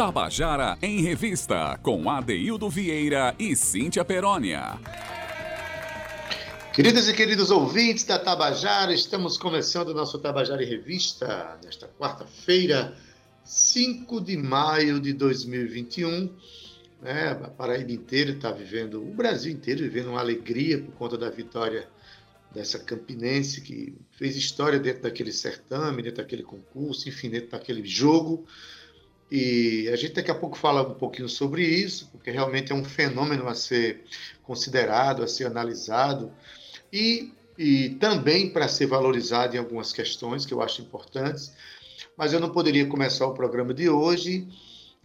Tabajara em Revista, com Adeildo Vieira e Cíntia Perónia. Queridas e queridos ouvintes da Tabajara, estamos começando o nosso Tabajara em Revista nesta quarta-feira, 5 de maio de 2021. Né? A Paraíba inteira está vivendo, o Brasil inteiro vivendo uma alegria por conta da vitória dessa campinense que fez história dentro daquele certame, dentro daquele concurso, enfim, dentro daquele jogo. E a gente daqui a pouco fala um pouquinho sobre isso, porque realmente é um fenômeno a ser considerado, a ser analisado e, e também para ser valorizado em algumas questões que eu acho importantes. Mas eu não poderia começar o programa de hoje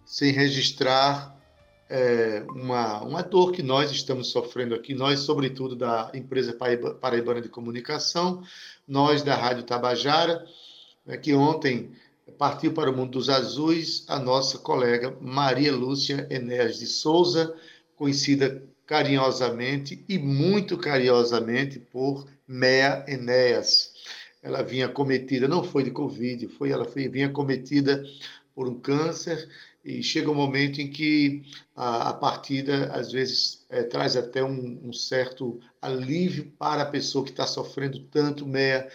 sem registrar é, uma, uma dor que nós estamos sofrendo aqui, nós, sobretudo, da empresa Paraibana de Comunicação, nós da Rádio Tabajara, né, que ontem partiu para o mundo dos azuis a nossa colega Maria Lúcia Enéas de Souza, conhecida carinhosamente e muito carinhosamente por Mea Enéas. Ela vinha cometida, não foi de Covid, foi ela foi, vinha cometida por um câncer e chega um momento em que a, a partida, às vezes, é, traz até um, um, certo alívio para a pessoa que está sofrendo tanto, Meia.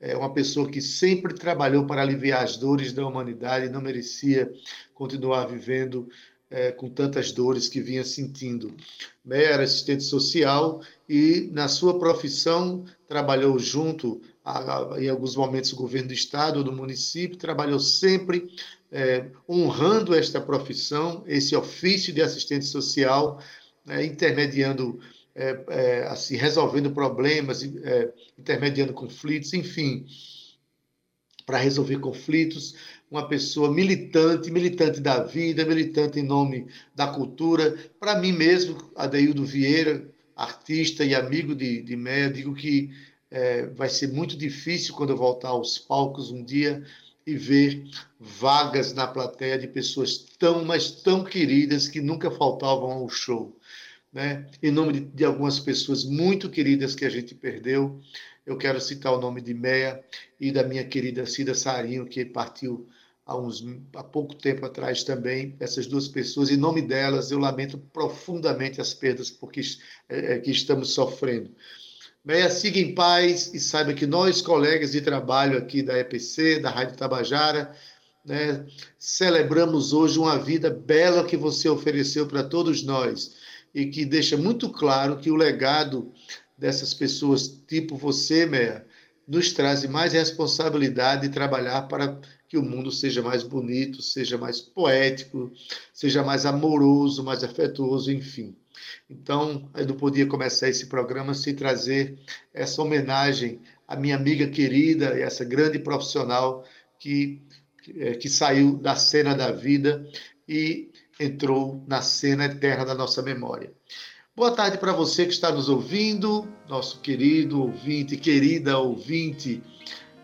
É uma pessoa que sempre trabalhou para aliviar as dores da humanidade não merecia continuar vivendo é, com tantas dores que vinha sentindo. Meia era assistente social e, na sua profissão, trabalhou junto, a, a, em alguns momentos, o governo do estado, do município, trabalhou sempre é, honrando esta profissão, esse ofício de assistente social, é, intermediando, é, é assim, resolvendo problemas, é, intermediando conflitos, enfim, para resolver conflitos, uma pessoa militante, militante da vida, militante em nome da cultura. Para mim mesmo, Adeildo Vieira, artista e amigo de, de Meia, digo que é, vai ser muito difícil quando eu voltar aos palcos um dia e ver vagas na plateia de pessoas tão, mas tão queridas que nunca faltavam ao show. Né? Em nome de, de, algumas pessoas muito queridas que a gente perdeu, eu quero citar o nome de Meia e da minha querida Cida Sarinho, que partiu há, uns, há pouco tempo atrás também. Essas duas pessoas, em nome delas, eu lamento profundamente as perdas porque, é, é que estamos sofrendo. Meia, siga em paz e saiba que nós, colegas de trabalho aqui da EPC, da Rádio Tabajara, né, celebramos hoje uma vida bela que você ofereceu para todos nós e que deixa muito claro que o legado dessas pessoas, tipo você, Meia, nos traz mais responsabilidade de trabalhar para que o mundo seja mais bonito, seja mais poético, seja mais amoroso, mais afetuoso, enfim. Então, eu não podia começar esse programa sem trazer essa homenagem à minha amiga querida essa grande profissional que, que, que saiu da cena da vida e entrou na cena eterna da nossa memória. Boa tarde para você que está nos ouvindo, nosso querido ouvinte, querida ouvinte,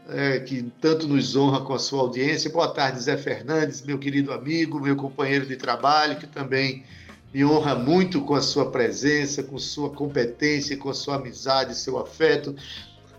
é, que tanto nos honra com a sua audiência. Boa tarde, Zé Fernandes, meu querido amigo, meu companheiro de trabalho, que também me honra muito com a sua presença, com sua competência, com a sua amizade, seu afeto.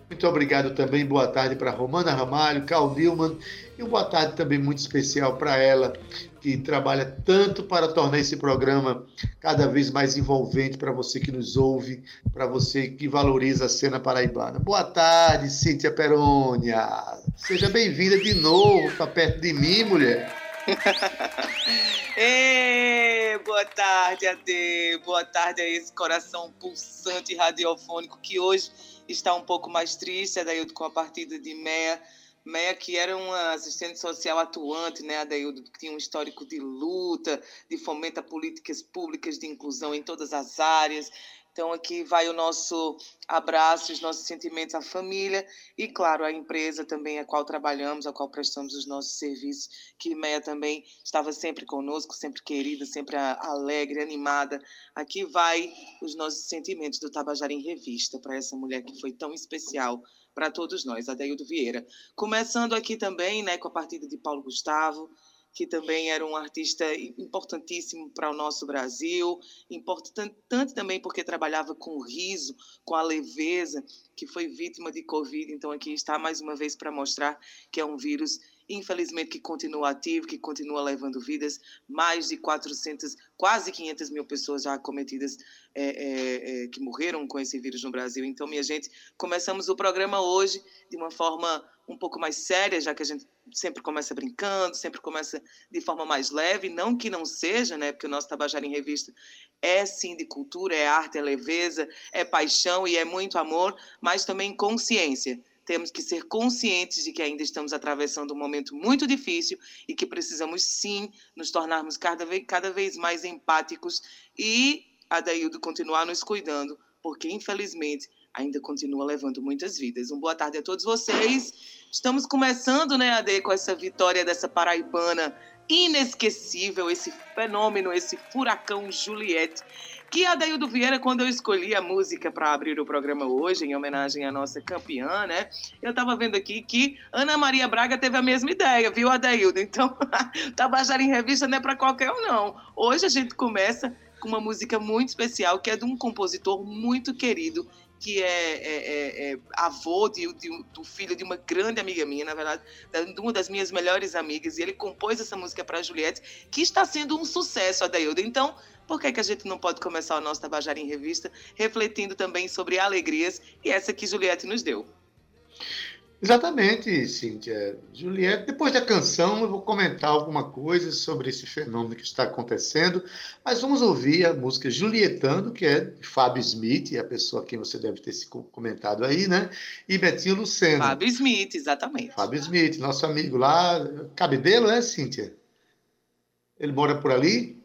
Muito obrigado também, boa tarde para Romana Ramalho, Carl Newman e uma boa tarde também muito especial para ela, que trabalha tanto para tornar esse programa cada vez mais envolvente para você que nos ouve, para você que valoriza a cena paraibana. Boa tarde, Cíntia Perônia. Seja bem-vinda de novo, está perto de mim, mulher. Ei, boa tarde, Ade. Boa tarde a esse coração pulsante radiofônico que hoje está um pouco mais triste, Adaildo, com a partida de Meia. Meia, que era uma assistente social atuante, né, Adaildo, que tinha um histórico de luta, de fomento a políticas públicas de inclusão em todas as áreas, então, aqui vai o nosso abraço, os nossos sentimentos à família e, claro, à empresa também a qual trabalhamos, a qual prestamos os nossos serviços, que Meia também estava sempre conosco, sempre querida, sempre alegre, animada. Aqui vai os nossos sentimentos do Tabajara em Revista para essa mulher que foi tão especial para todos nós, Adeildo Vieira. Começando aqui também né, com a partida de Paulo Gustavo, que também era um artista importantíssimo para o nosso Brasil, importante também porque trabalhava com o riso, com a leveza, que foi vítima de Covid. Então, aqui está mais uma vez para mostrar que é um vírus infelizmente que continua ativo, que continua levando vidas, mais de 400, quase 500 mil pessoas já cometidas, é, é, é, que morreram com esse vírus no Brasil. Então, minha gente, começamos o programa hoje de uma forma um pouco mais séria, já que a gente sempre começa brincando, sempre começa de forma mais leve, não que não seja, né? Porque o nosso Tabajara em Revista é sim de cultura, é arte, é leveza, é paixão e é muito amor, mas também consciência temos que ser conscientes de que ainda estamos atravessando um momento muito difícil e que precisamos sim nos tornarmos cada vez, cada vez mais empáticos e, Adaildo, continuar nos cuidando, porque infelizmente ainda continua levando muitas vidas. Um boa tarde a todos vocês. Estamos começando, né, Ade, com essa vitória dessa paraibana inesquecível, esse fenômeno, esse furacão Juliette que Adaildo Vieira, quando eu escolhi a música para abrir o programa hoje, em homenagem à nossa campeã, né? Eu estava vendo aqui que Ana Maria Braga teve a mesma ideia, viu, Adaildo? Então, Tabajara em Revista não é para qualquer um, não. Hoje a gente começa com uma música muito especial, que é de um compositor muito querido, que é, é, é, é avô de, de, do filho de uma grande amiga minha, na verdade, de uma das minhas melhores amigas, e ele compôs essa música para Juliette, que está sendo um sucesso, Adaildo. Então, por que, que a gente não pode começar o nosso Tabajara em Revista refletindo também sobre alegrias e essa que Juliette nos deu? Exatamente, Cíntia. Juliette, depois da canção eu vou comentar alguma coisa sobre esse fenômeno que está acontecendo, mas vamos ouvir a música Julietando, que é de Fábio Smith, a pessoa a quem você deve ter se comentado aí, né? E Betinho Luceno. Fábio Smith, exatamente. Fábio Smith, nosso amigo lá, Cabedelo, é, Cíntia? Ele mora por ali?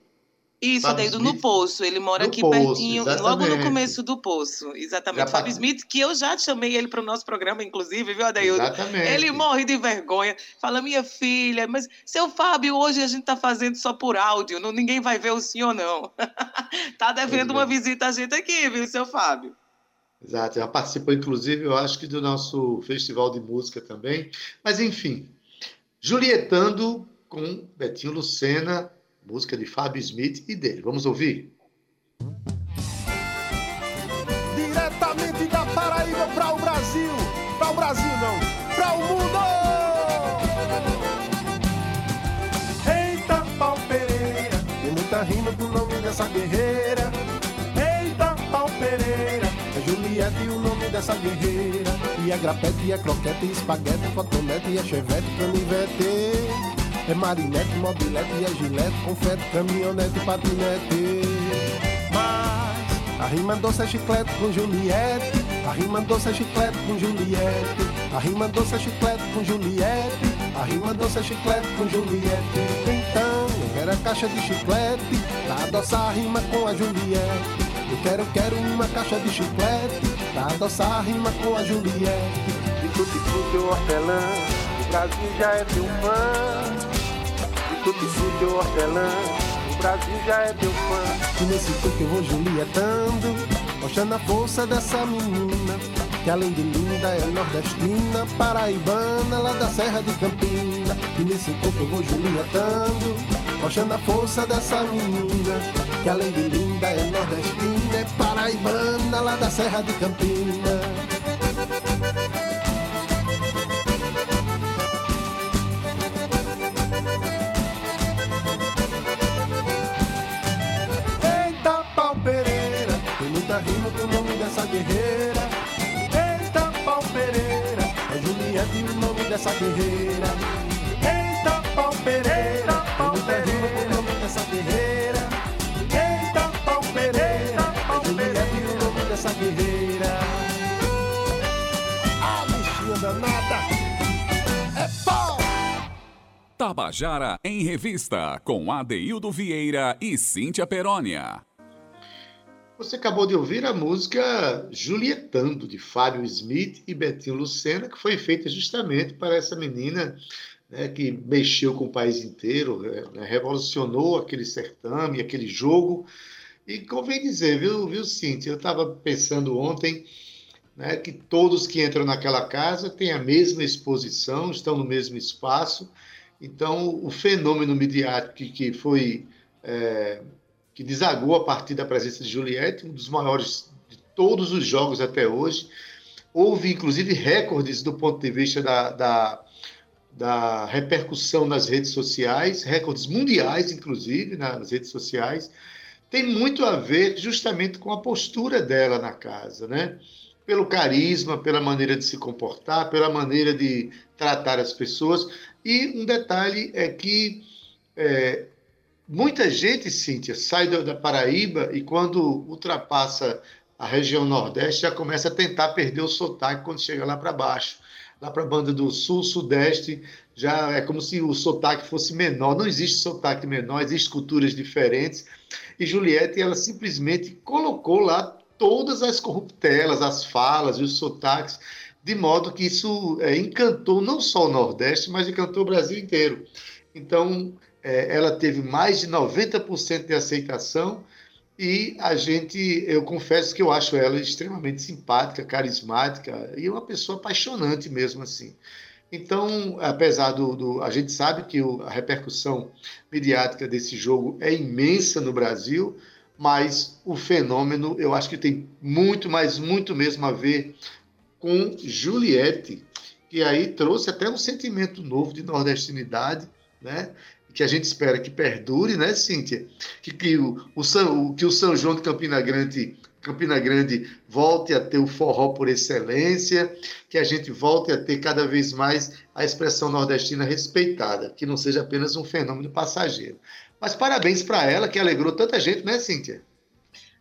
Isso, Fábio daí do No Poço. Ele mora aqui poço, pertinho, exatamente. logo no começo do Poço. Exatamente. Já Fábio Smith, que eu já chamei ele para o nosso programa, inclusive, viu? Exatamente. Ele morre de vergonha. Fala, minha filha, mas seu Fábio, hoje a gente está fazendo só por áudio, não, ninguém vai ver o senhor, não. tá devendo uma visita a gente aqui, viu, seu Fábio? Exato, já participou, inclusive, eu acho que do nosso festival de música também. Mas, enfim, Julietando com Betinho Lucena, música de Fábio Smith e dele. Vamos ouvir? Diretamente da Paraíba para o Brasil. Para o Brasil, não. Para o mundo! Eita, pau Pereira. Tem muita rima com o nome dessa guerreira. Eita, pau Pereira. É Juliette o nome dessa guerreira. E é grapete, e é croquete, e espaguete, fotonete, e é chevette, canivete. É marinete, mobilete, é gilete, confete, caminhonete, patinete. Mas a rima doce é chiclete com Juliette. A rima doce é chiclete com Juliette. A rima doce é chiclete com Juliette. A rima doce é chiclete com Juliette. Então, eu quero a caixa de chiclete pra adoçar a rima com a Juliette. Eu quero, quero uma caixa de chiclete pra adoçar a rima com a Juliette. De tutti-frutti ou hortelã, o Brasil já é teu fã tutti-frutti ou hortelã O Brasil já é teu fã. E nesse toque eu vou julietando Mostrando a força dessa menina Que além de linda é nordestina Paraibana lá da Serra de Campina. E nesse toque eu vou julietando Mostrando a força dessa menina Que além de linda é nordestina É paraibana lá da Serra de Campina guerreira. Eita, pau Pereira, é Juliette o nome dessa guerreira. Eita, pau Pereira, pau Pereira, o nome dessa guerreira. Eita, pau Pereira, é Juliette o nome dessa guerreira. A bichinha danada é pau. Tabajara em Revista, com Adeildo Vieira e Cíntia Perónia. Você acabou de ouvir a música Julietando, de Fábio Smith e Betinho Lucena, que foi feita justamente para essa menina né, que mexeu com o país inteiro, né, revolucionou aquele certame, aquele jogo. E convém dizer, viu, viu Cíntia? Eu estava pensando ontem né, que todos que entram naquela casa têm a mesma exposição, estão no mesmo espaço. Então, o fenômeno midiático que foi. É, que desagou a partir da presença de Juliette, um dos maiores de todos os jogos até hoje. Houve, inclusive, recordes do ponto de vista da, da da repercussão nas redes sociais, recordes mundiais, inclusive, nas redes sociais, tem muito a ver justamente com a postura dela na casa, né? Pelo carisma, pela maneira de se comportar, pela maneira de tratar as pessoas. E um detalhe é que é, muita gente, Cíntia, sai da Paraíba e quando ultrapassa a região Nordeste já começa a tentar perder o sotaque quando chega lá para baixo. Lá para a banda do Sul, Sudeste, já é como se o sotaque fosse menor. Não existe sotaque menor, existem culturas diferentes. E Juliette, ela simplesmente colocou lá todas as corruptelas, as falas e os sotaques, de modo que isso é, encantou não só o Nordeste, mas encantou o Brasil inteiro. Então, é, ela teve mais de 90% de aceitação e a gente, eu confesso que eu acho ela extremamente simpática, carismática e uma pessoa apaixonante mesmo assim. Então, apesar do, do a gente sabe que o, a repercussão midiática desse jogo é imensa no Brasil, mas o fenômeno eu acho que tem muito, mas muito mesmo a ver com Juliette, que aí trouxe até um sentimento novo de nordestinidade, né? Que a gente espera que perdure, né, Cíntia? Que, que, o, o, São, que o São João de Campina Grande Campina Grande volte a ter o forró por excelência, que a gente volte a ter cada vez mais a expressão nordestina respeitada, que não seja apenas um fenômeno passageiro. Mas parabéns para ela, que alegrou tanta gente, né, Cíntia?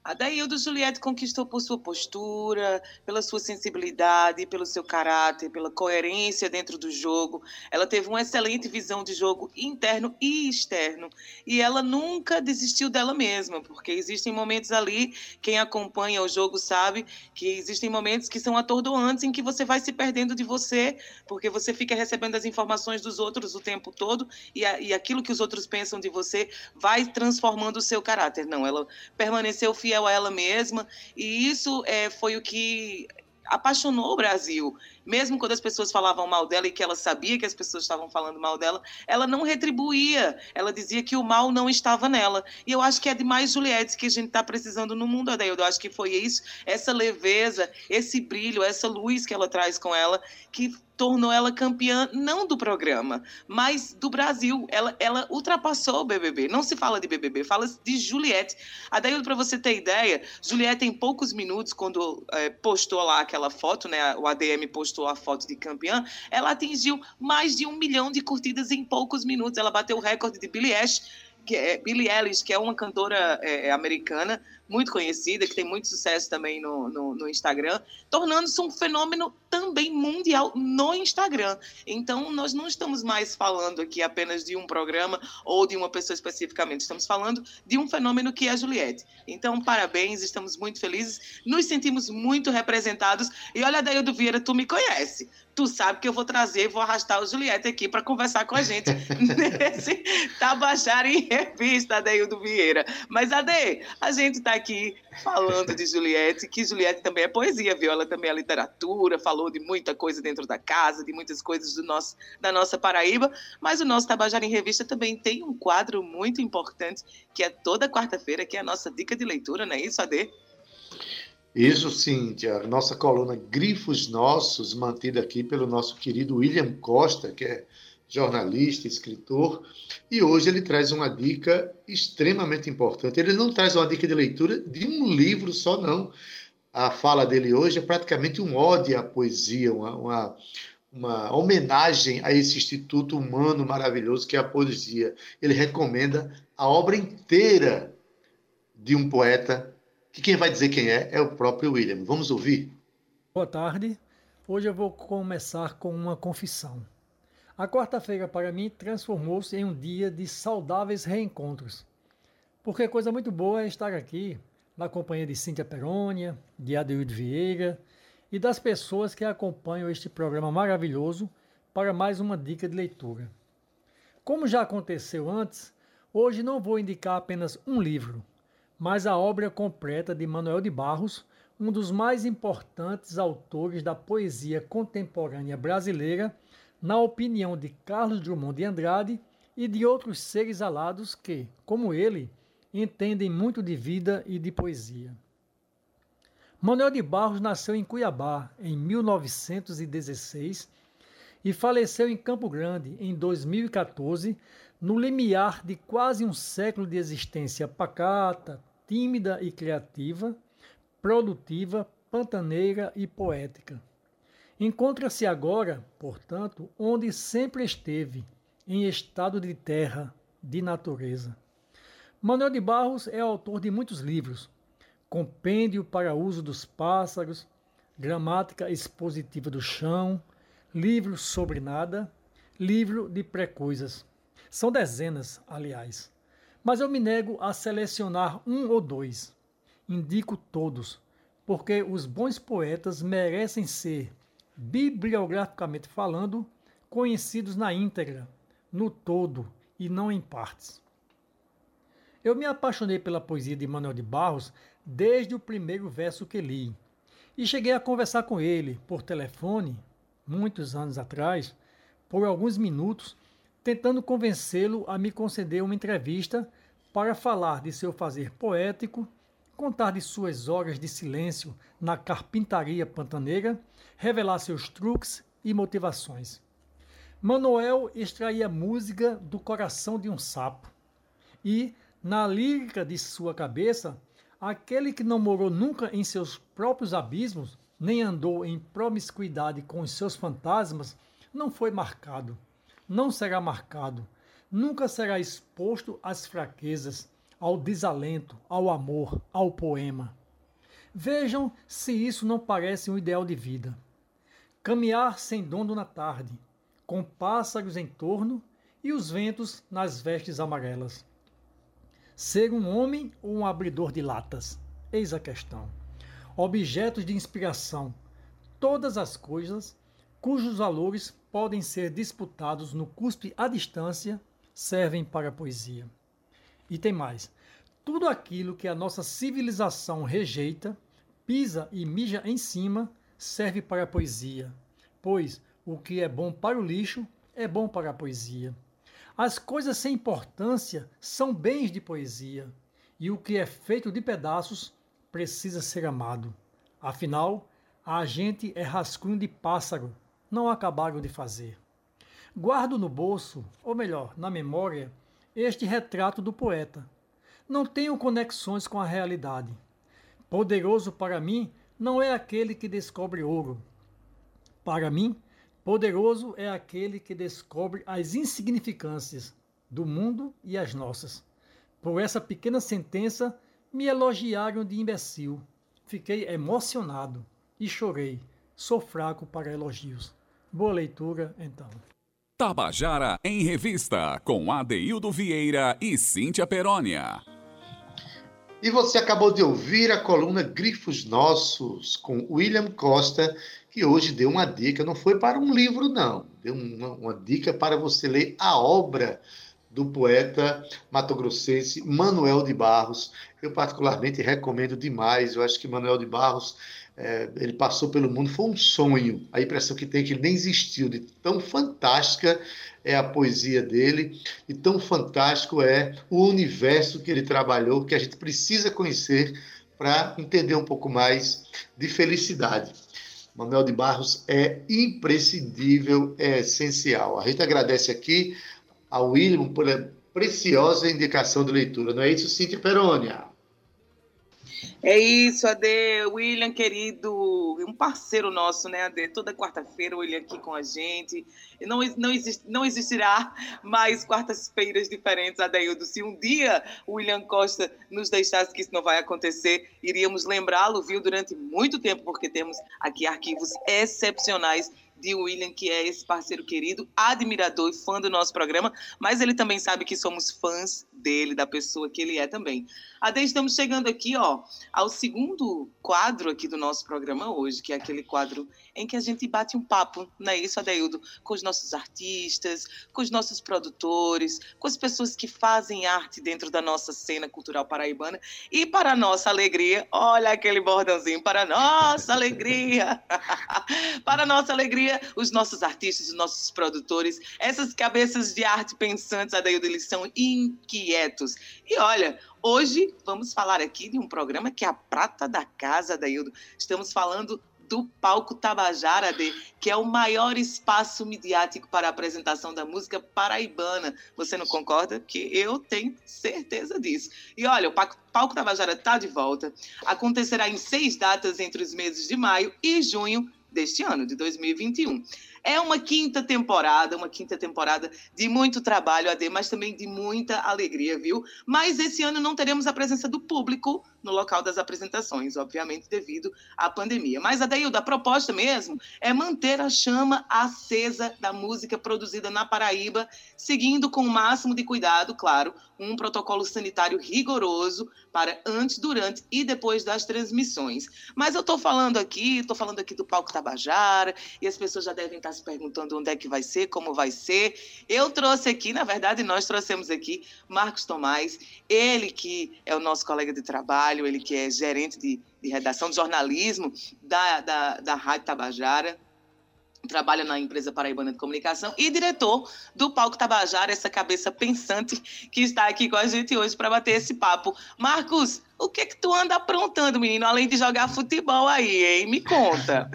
A Daildo Juliette conquistou por sua postura, pela sua sensibilidade, pelo seu caráter, pela coerência dentro do jogo. Ela teve uma excelente visão de jogo interno e externo. E ela nunca desistiu dela mesma, porque existem momentos ali, quem acompanha o jogo sabe que existem momentos que são atordoantes em que você vai se perdendo de você, porque você fica recebendo as informações dos outros o tempo todo e, a, e aquilo que os outros pensam de você vai transformando o seu caráter. Não, ela permaneceu fiel fiel a ela mesma, e isso é, foi o que apaixonou o Brasil. Mesmo quando as pessoas falavam mal dela e que ela sabia que as pessoas estavam falando mal dela, ela não retribuía. Ela dizia que o mal não estava nela. E eu acho que é de mais Juliette que a gente está precisando no mundo, Adaildo. Eu acho que foi isso, essa leveza, esse brilho, essa luz que ela traz com ela, que tornou ela campeã não do programa, mas do Brasil. Ela, ela ultrapassou o BBB. Não se fala de BBB, fala de Juliette. Daí para você ter ideia, Juliette em poucos minutos, quando é, postou lá aquela foto, né, o ADM postou a foto de campeã, ela atingiu mais de um milhão de curtidas em poucos minutos. Ela bateu o recorde de Billie Eilish, que é Billie Eilish, que é uma cantora é, americana, muito conhecida, que tem muito sucesso também no, no, no Instagram, tornando-se um fenômeno também mundial no Instagram. Então, nós não estamos mais falando aqui apenas de um programa ou de uma pessoa especificamente, estamos falando de um fenômeno que é a Juliette. Então, parabéns, estamos muito felizes, nos sentimos muito representados. E olha, Daildo Vieira, tu me conhece. Tu sabe que eu vou trazer, vou arrastar o Juliette aqui para conversar com a gente nesse Tabajara em Revista, Adeildo Vieira. Mas, Ade, a gente está aqui falando de Juliette, que Juliette também é poesia, viu? Ela também é literatura, falou de muita coisa dentro da casa, de muitas coisas do nosso, da nossa Paraíba, mas o nosso Tabajara em Revista também tem um quadro muito importante, que é toda quarta-feira, que é a nossa dica de leitura, não é isso, Ade? Isso, Cíntia. Nossa coluna Grifos Nossos, mantida aqui pelo nosso querido William Costa, que é jornalista, escritor, e hoje ele traz uma dica extremamente importante. Ele não traz uma dica de leitura de um livro só, não. A fala dele hoje é praticamente um ódio à poesia, uma, uma, uma homenagem a esse instituto humano maravilhoso que é a poesia. Ele recomenda a obra inteira de um poeta, que quem vai dizer quem é é o próprio William. Vamos ouvir? Boa tarde. Hoje eu vou começar com uma confissão. A quarta-feira para mim transformou-se em um dia de saudáveis reencontros. Porque coisa muito boa é estar aqui na companhia de Cíntia Perônia, de Adeildo Vieira e das pessoas que acompanham este programa maravilhoso para mais uma dica de leitura. Como já aconteceu antes, hoje não vou indicar apenas um livro, mas a obra completa de Manuel de Barros, um dos mais importantes autores da poesia contemporânea brasileira na opinião de Carlos Drummond de Andrade e de outros seres alados que, como ele, entendem muito de vida e de poesia. Manuel de Barros nasceu em Cuiabá em 1916 e faleceu em Campo Grande em 2014, no limiar de quase um século de existência pacata, tímida e criativa, produtiva, pantaneira e poética. Encontra-se agora, portanto, onde sempre esteve, em estado de terra, de natureza. Manuel de Barros é autor de muitos livros: Compêndio para uso dos pássaros, Gramática expositiva do chão, Livro sobre nada, Livro de precoisas. São dezenas, aliás. Mas eu me nego a selecionar um ou dois. Indico todos, porque os bons poetas merecem ser, bibliograficamente falando, conhecidos na íntegra, no todo e não em partes. Eu me apaixonei pela poesia de Manuel de Barros desde o primeiro verso que li. E cheguei a conversar com ele por telefone, muitos anos atrás, por alguns minutos, tentando convencê-lo a me conceder uma entrevista para falar de seu fazer poético, contar de suas horas de silêncio na carpintaria pantaneira, revelar seus truques e motivações. Manuel extraía música do coração de um sapo e, na lírica de sua cabeça, aquele que não morou nunca em seus próprios abismos, nem andou em promiscuidade com os seus fantasmas, não foi marcado, não será marcado, nunca será exposto às fraquezas, ao desalento, ao amor, ao poema. Vejam se isso não parece um ideal de vida. Caminhar sem dono na tarde, com pássaros em torno e os ventos nas vestes amarelas. Ser um homem ou um abridor de latas? Eis a questão. Objetos de inspiração. Todas as coisas cujos valores podem ser disputados no cuspe à distância servem para a poesia. E tem mais. Tudo aquilo que a nossa civilização rejeita, pisa e mija em cima, serve para a poesia. Pois o que é bom para o lixo é bom para a poesia. As coisas sem importância são bens de poesia, e o que é feito de pedaços precisa ser amado. Afinal, a gente é rascunho de pássaro, não acabaram de fazer. Guardo no bolso, ou melhor, na memória, este retrato do poeta. Não tenho conexões com a realidade. Poderoso para mim não é aquele que descobre ouro. Para mim, Poderoso é aquele que descobre as insignificâncias do mundo e as nossas. Por essa pequena sentença, me elogiaram de imbecil. Fiquei emocionado e chorei. Sou fraco para elogios. Boa leitura, então. Tabajara em Revista, com Adeildo Vieira e Cíntia Perónia. E você acabou de ouvir a coluna Grifos Nossos, com William Costa que hoje deu uma dica, não foi para um livro, não, deu uma, uma dica para você ler a obra do poeta matogrossense Manuel de Barros. Eu particularmente recomendo demais, eu acho que Manuel de Barros, é, ele passou pelo mundo, foi um sonho, a impressão que tem é que ele nem existiu, de tão fantástica é a poesia dele, e tão fantástico é o universo que ele trabalhou, que a gente precisa conhecer para entender um pouco mais de felicidade. Manuel de Barros é imprescindível, é essencial. A gente agradece aqui ao William pela preciosa indicação de leitura. Não é isso, Cíntia Perônia? É isso, Ade. William, querido, um parceiro nosso, né, Ade? Toda quarta-feira o William aqui com a gente. Não, não, exist, não existirá mais quartas-feiras diferentes, Adeildo. Se um dia o William Costa nos deixasse que isso não vai acontecer, iríamos lembrá-lo, viu, durante muito tempo, porque temos aqui arquivos excepcionais de William, que é esse parceiro querido, admirador e fã do nosso programa, mas ele também sabe que somos fãs dele, da pessoa que ele é também. Ade, estamos chegando aqui, ó, ao segundo quadro aqui do nosso programa hoje, que é aquele quadro em que a gente bate um papo, não é isso, Adeildo? Com os nossos artistas, com os nossos produtores, com as pessoas que fazem arte dentro da nossa cena cultural paraibana. E para nossa alegria, olha aquele bordãozinho, para nossa alegria, para nossa alegria, os nossos artistas, os nossos produtores, essas cabeças de arte pensantes, Adeildo, eles são inquietos. E olha, Hoje vamos falar aqui de um programa que é a prata da casa, Daildo. Estamos falando do Palco Tabajara, de, que é o maior espaço midiático para a apresentação da música paraibana. Você não concorda? Que eu tenho certeza disso. E olha, o Palco Tabajara está de volta. Acontecerá em seis datas entre os meses de maio e junho deste ano, de 2021. É uma quinta temporada, uma quinta temporada de muito trabalho, AD, mas também de muita alegria, viu? Mas esse ano não teremos a presença do público no local das apresentações, obviamente devido à pandemia. Mas, Adeildo, a proposta mesmo é manter a chama acesa da música produzida na Paraíba, seguindo com o máximo de cuidado, claro, um protocolo sanitário rigoroso para antes, durante e depois das transmissões. Mas eu estou falando aqui, estou falando aqui do Palco Tabajara, e as pessoas já devem estar se perguntando onde é que vai ser, como vai ser. Eu trouxe aqui, na verdade, nós trouxemos aqui Marcos Tomás, ele que é o nosso colega de trabalho, ele que é gerente de, de redação de jornalismo da, da, da Rádio Tabajara trabalha na empresa Paraibana de Comunicação e diretor do Palco Tabajara, essa cabeça pensante que está aqui com a gente hoje para bater esse papo. Marcos, o que que tu anda aprontando, menino, além de jogar futebol aí, hein? Me conta.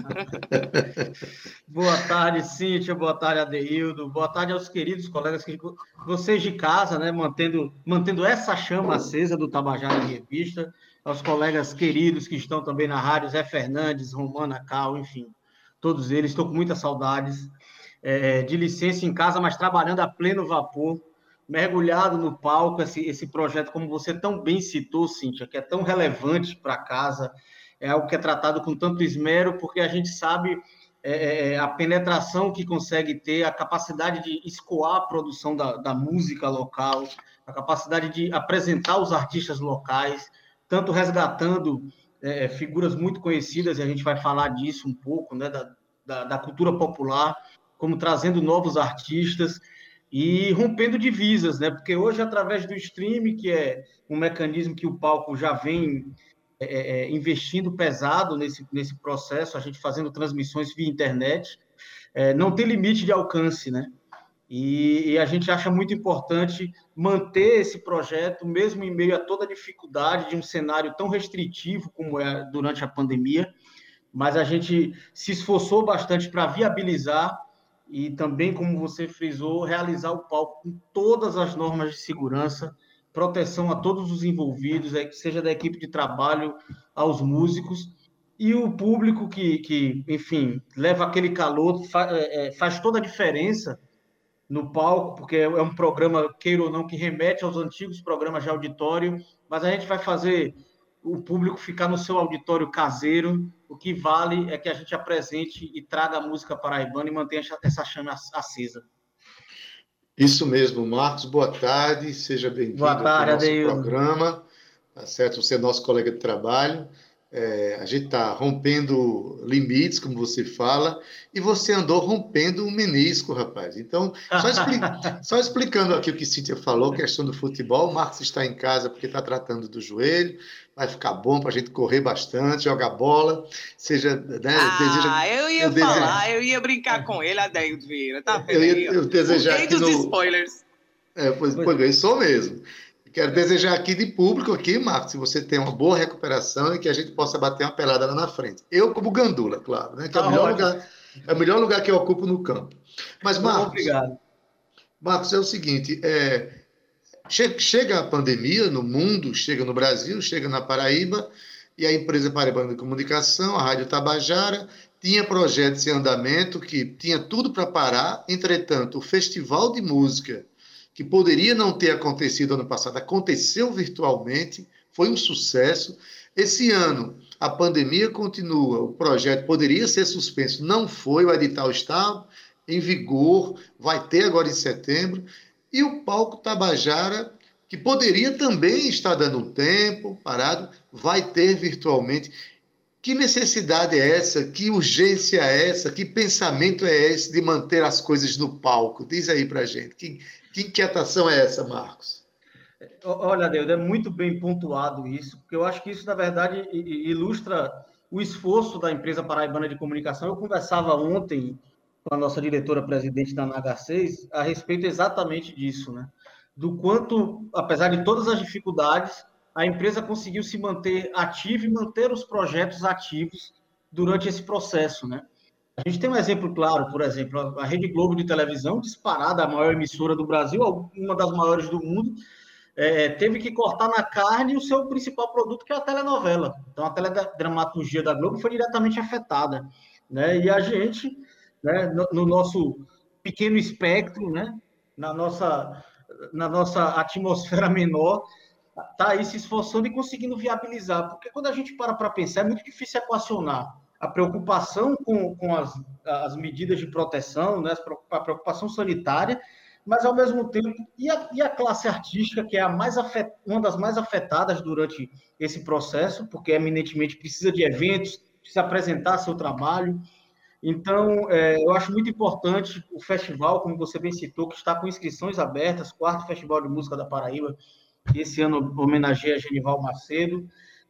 boa tarde, Cíntia, boa tarde, Adeildo, boa tarde aos queridos colegas, que vocês de casa, né, mantendo, mantendo essa chama acesa do Tabajara em Revista, aos colegas queridos que estão também na rádio, Zé Fernandes, Romana Cal, enfim, todos eles. Estou com muitas saudades. É, de licença em casa, mas trabalhando a pleno vapor, mergulhado no palco, esse, esse projeto, como você tão bem citou, Cíntia, que é tão relevante para casa, é algo que é tratado com tanto esmero, porque a gente sabe é, é, a penetração que consegue ter, a capacidade de escoar a produção da, da música local, a capacidade de apresentar os artistas locais, tanto resgatando é, figuras muito conhecidas, e a gente vai falar disso um pouco, né, da, da, da, cultura popular, como trazendo novos artistas e rompendo divisas, né, porque hoje, através do streaming, que é um mecanismo que o palco já vem é, é, é, investindo pesado nesse, nesse processo, a gente fazendo transmissões via internet, é, não tem limite de alcance, né? E, e, a gente acha muito importante manter esse projeto, mesmo em meio a toda a dificuldade de um cenário tão restritivo como é durante a pandemia. Mas a gente se esforçou bastante para viabilizar e também, como você frisou, realizar o palco com todas as normas de segurança, proteção a todos os envolvidos, é, seja da equipe de trabalho aos músicos e o público que, que enfim, leva aquele calor, é, faz toda a diferença no palco, porque é um programa, queira ou não, que remete aos antigos programas de auditório, mas a gente vai fazer o público ficar no seu auditório caseiro. O que vale é que a gente apresente e traga a música paraibana e mantenha essa chama acesa. Isso mesmo, Marcos. Boa tarde, seja bem-vindo ao nosso programa. Tá certo? Você é nosso colega de trabalho. É, a gente está rompendo limites, como você fala, e você andou rompendo um menisco, rapaz. Então, só, expli só explicando aqui o que Cíntia falou, questão do futebol, o Marcos está em casa porque está tratando do joelho, vai ficar bom para a gente correr bastante, jogar bola, seja... Né, ah, deseja, eu ia eu falar, deseja... eu ia brincar com ele, Adeildo Vieira, tá Eu ia eu desejar no... spoilers. É, pois, pois eu sou mesmo. Quero desejar aqui de público, aqui, Marcos, que você tenha uma boa recuperação e que a gente possa bater uma pelada lá na frente. Eu, como gandula, claro, né? Que é, o tá melhor lugar, é o melhor lugar que eu ocupo no campo. Mas, Marcos. Obrigado. Marcos, é o seguinte: é, chega a pandemia no mundo, chega no Brasil, chega na Paraíba, e a empresa Paraibana de Comunicação, a Rádio Tabajara, tinha projetos em andamento que tinha tudo para parar. Entretanto, o Festival de Música que poderia não ter acontecido ano passado, aconteceu virtualmente, foi um sucesso. Esse ano, a pandemia continua, o projeto poderia ser suspenso, não foi, o edital está em vigor, vai ter agora em setembro. E o palco Tabajara, que poderia também estar dando tempo parado, vai ter virtualmente. Que necessidade é essa? Que urgência é essa? Que pensamento é esse de manter as coisas no palco? Diz aí para gente. Que, que inquietação é essa, Marcos? Olha, Deus, é muito bem pontuado isso, porque eu acho que isso, na verdade, ilustra o esforço da empresa paraibana de comunicação. Eu conversava ontem com a nossa diretora-presidente da NH6 a respeito exatamente disso, né? Do quanto, apesar de todas as dificuldades, a empresa conseguiu se manter ativa e manter os projetos ativos durante esse processo, né? A gente tem um exemplo claro, por exemplo, a Rede Globo de televisão, disparada, a maior emissora do Brasil, uma das maiores do mundo, é, teve que cortar na carne o seu principal produto, que é a telenovela. Então, a teledramaturgia da Globo foi diretamente afetada. Né? E a gente, né, no, no nosso pequeno espectro, né, na, nossa, na nossa atmosfera menor, está aí se esforçando e conseguindo viabilizar. Porque quando a gente para para pensar, é muito difícil equacionar a preocupação com, com as, as medidas de proteção, né, a preocupação sanitária, mas ao mesmo tempo, e a, e a classe artística, que é a mais afet, uma das mais afetadas durante esse processo, porque eminentemente precisa de eventos, precisa apresentar seu trabalho. Então, é, eu acho muito importante o festival, como você bem citou, que está com inscrições abertas, quarto Festival de Música da Paraíba, que esse ano homenageia Genival Macedo,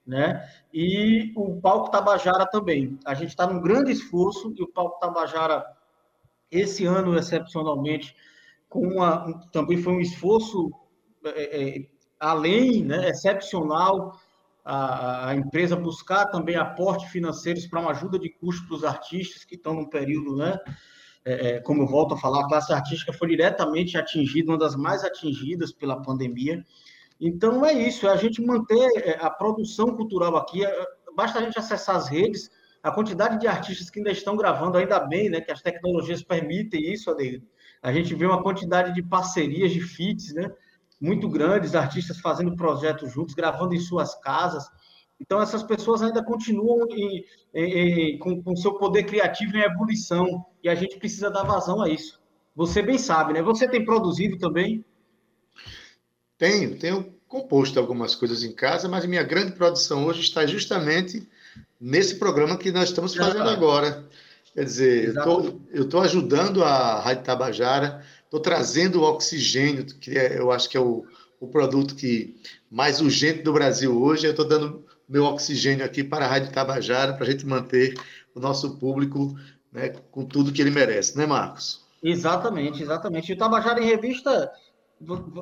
né? E o Palco Tabajara também. A gente está num grande esforço e o Palco Tabajara, esse ano, excepcionalmente, com uma, também foi um esforço é, é, além, né, excepcional, a, a, empresa buscar também aporte financeiros para uma ajuda de custo para os artistas que estão num período, né, é, é, como eu volto a falar, a classe artística foi diretamente atingida, uma das mais atingidas pela pandemia. Então é isso, é a gente manter é, a produção cultural aqui. É, basta a gente acessar as redes, a quantidade de artistas que ainda estão gravando, ainda bem, né, que as tecnologias permitem isso, Adeildo. A gente vê uma quantidade de parcerias, de feats, né, muito grandes, artistas fazendo projetos juntos, gravando em suas casas. Então, essas pessoas ainda continuam em, em, em, com, com seu poder criativo em ebulição, e a gente precisa dar vazão a isso. Você bem sabe, né? Você tem produzido também? Tenho, tenho composto algumas coisas em casa, mas minha grande produção hoje está justamente nesse programa que nós estamos fazendo agora. Quer dizer, eu estou ajudando a Rádio Tabajara, estou trazendo o oxigênio, que é, eu acho que é o, o produto que mais urgente do Brasil hoje. Eu estou dando meu oxigênio aqui para a Rádio Tabajara, para a gente manter o nosso público né, com tudo que ele merece, né, Marcos? Exatamente, exatamente. E o Tabajara em Revista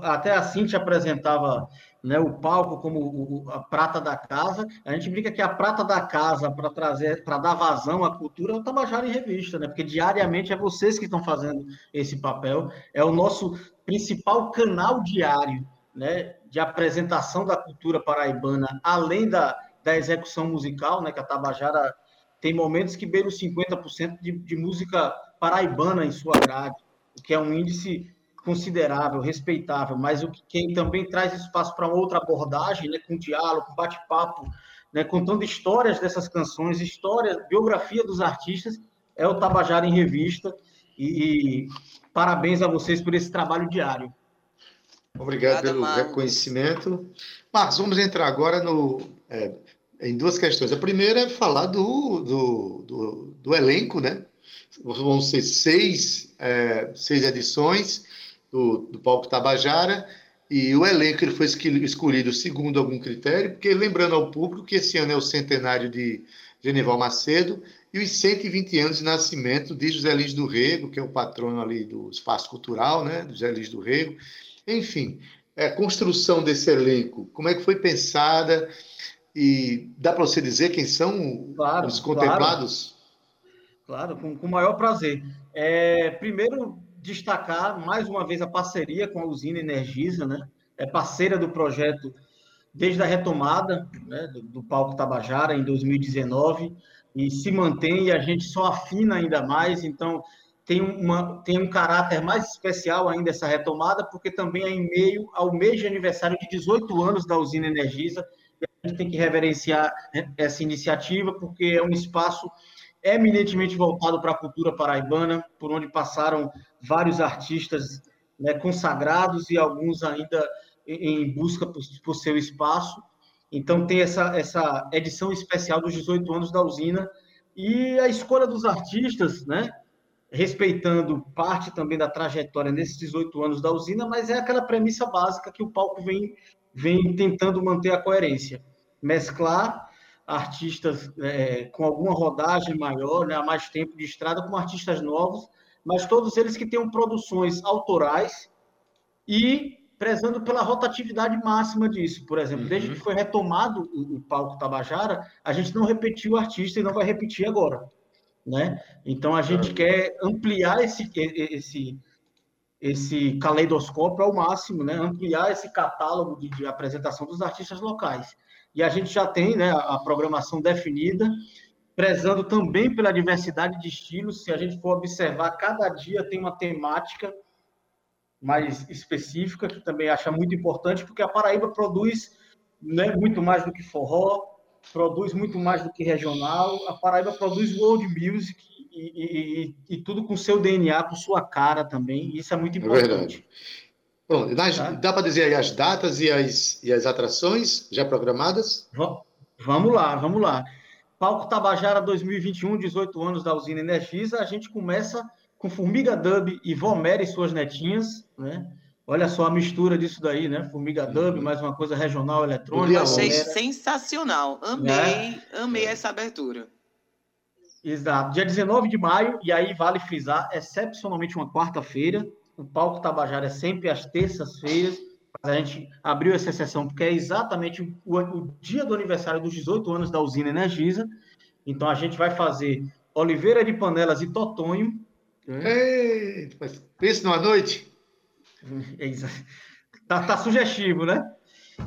até a Cintia apresentava né, o palco como a prata da casa. A gente brinca que a prata da casa para trazer, para dar vazão à cultura é o Tabajara em Revista, né? Porque diariamente é vocês que estão fazendo esse papel. É o nosso principal canal diário, né, de apresentação da cultura paraibana, além da, da execução musical, né? Que a Tabajara tem momentos que beira os 50% de, de música paraibana em sua grade, o que é um índice considerável, respeitável, mas o que quem também traz espaço para outra abordagem, né, com diálogo, bate-papo, né, contando histórias dessas canções, história, biografia dos artistas, é o Tabajara em Revista. E, e parabéns a vocês por esse trabalho diário. Obrigado pelo reconhecimento. Marcos, vamos entrar agora no, é, em duas questões. A primeira é falar do, do, do, do elenco, né? Vão ser seis, é, seis edições do, do Palco Tabajara, e o elenco ele foi escolhido segundo algum critério, porque lembrando ao público que esse ano é o centenário de Genival Macedo e os 120 anos de nascimento de José Lins do Rego, que é o patrono ali do espaço cultural, né, José Lins do Rego. Enfim, é, a construção desse elenco, como é que foi pensada e dá para você dizer quem são claro, os contemplados? Claro, claro com, com o maior prazer. É, primeiro, destacar mais uma vez a parceria com a usina Energisa, né? É parceira do projeto desde a retomada né, do, do Palco Tabajara em 2019 e se mantém e a gente só afina ainda mais. Então, tem, uma, tem um caráter mais especial ainda essa retomada, porque também é em meio ao mês de aniversário de 18 anos da usina Energisa. a gente tem que reverenciar essa iniciativa, porque é um espaço eminentemente voltado para a cultura paraibana, por onde passaram vários artistas né, consagrados e alguns ainda em busca por, por, seu espaço. Então, tem essa, essa edição especial dos 18 anos da usina e a escolha dos artistas, né, respeitando parte também da trajetória nesses 18 anos da usina, mas é aquela premissa básica que o palco vem, vem tentando manter a coerência. Mesclar artistas é, com alguma rodagem maior, né, há mais tempo de estrada, com artistas novos, mas todos eles que tenham produções autorais e prezando pela rotatividade máxima disso. Por exemplo, uhum. desde que foi retomado o, o, palco Tabajara, a gente não repetiu o artista e não vai repetir agora. Né? Então a gente uhum. quer ampliar esse, esse, esse caleidoscópio ao máximo, né? ampliar esse catálogo de, de apresentação dos artistas locais. E a gente já tem né, a programação definida, prezando também pela diversidade de estilos. Se a gente for observar, cada dia tem uma temática mais específica, que também acha muito importante, porque a Paraíba produz né, muito mais do que forró, produz muito mais do que regional, a Paraíba produz world music e, e, e tudo com seu DNA, com sua cara também, isso é muito é importante. É Bom, tá? dá para dizer aí as datas e as, e as atrações já programadas? Vamos lá, vamos lá. Palco Tabajara 2021, 18 anos da usina Energisa, a gente começa com Formiga Dub e Vomera e suas netinhas, né? Olha só a mistura disso daí, né? Formiga Dub, uhum. mais uma coisa regional eletrônica. Eu achei sensacional. Amei, né? amei essa abertura. Exato. Dia 19 de maio, e aí vale frisar, excepcionalmente uma quarta-feira. O palco Tabajara é sempre às terças-feiras. A gente abriu essa exceção porque é exatamente o, o, dia do aniversário dos 18 anos da usina Energisa. Então a gente vai fazer Oliveira de Panelas e Totonho, Eita, mas pense numa noite. É tá, tá sugestivo, né?